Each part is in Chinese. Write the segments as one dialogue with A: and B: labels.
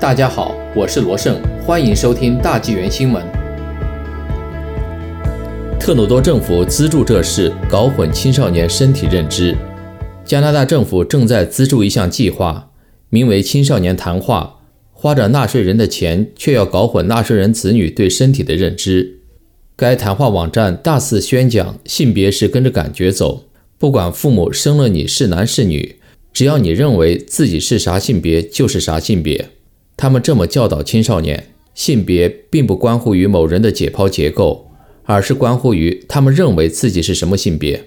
A: 大家好，我是罗胜，欢迎收听大纪元新闻。特鲁多政府资助这事，搞混青少年身体认知。加拿大政府正在资助一项计划，名为“青少年谈话”，花着纳税人的钱，却要搞混纳税人子女对身体的认知。该谈话网站大肆宣讲，性别是跟着感觉走，不管父母生了你是男是女，只要你认为自己是啥性别，就是啥性别。他们这么教导青少年：性别并不关乎于某人的解剖结构，而是关乎于他们认为自己是什么性别。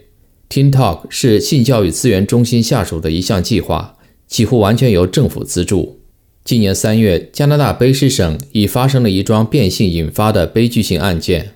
A: Teen Talk 是性教育资源中心下属的一项计划，几乎完全由政府资助。今年三月，加拿大卑诗省已发生了一桩变性引发的悲剧性案件，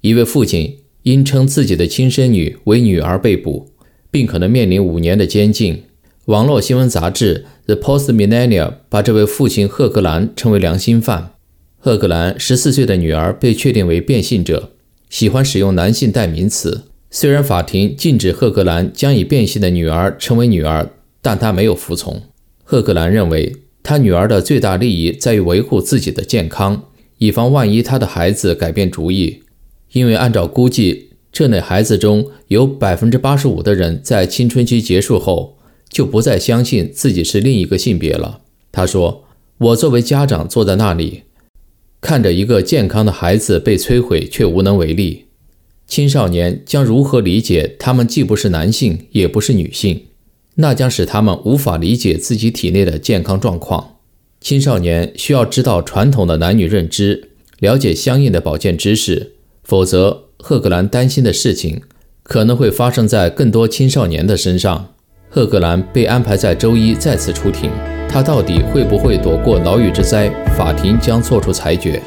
A: 一位父亲因称自己的亲生女为女儿被捕，并可能面临五年的监禁。网络新闻杂志《The Post Millennial》把这位父亲赫格兰称为良心犯。赫格兰十四岁的女儿被确定为变性者，喜欢使用男性代名词。虽然法庭禁止赫格兰将以变性的女儿称为女儿，但他没有服从。赫格兰认为，他女儿的最大利益在于维护自己的健康，以防万一他的孩子改变主意。因为按照估计，这类孩子中有百分之八十五的人在青春期结束后。就不再相信自己是另一个性别了。他说：“我作为家长坐在那里，看着一个健康的孩子被摧毁，却无能为力。青少年将如何理解他们既不是男性，也不是女性？那将使他们无法理解自己体内的健康状况。青少年需要知道传统的男女认知，了解相应的保健知识，否则，赫格兰担心的事情可能会发生在更多青少年的身上。”赫格兰被安排在周一再次出庭，他到底会不会躲过牢狱之灾？法庭将作出裁决。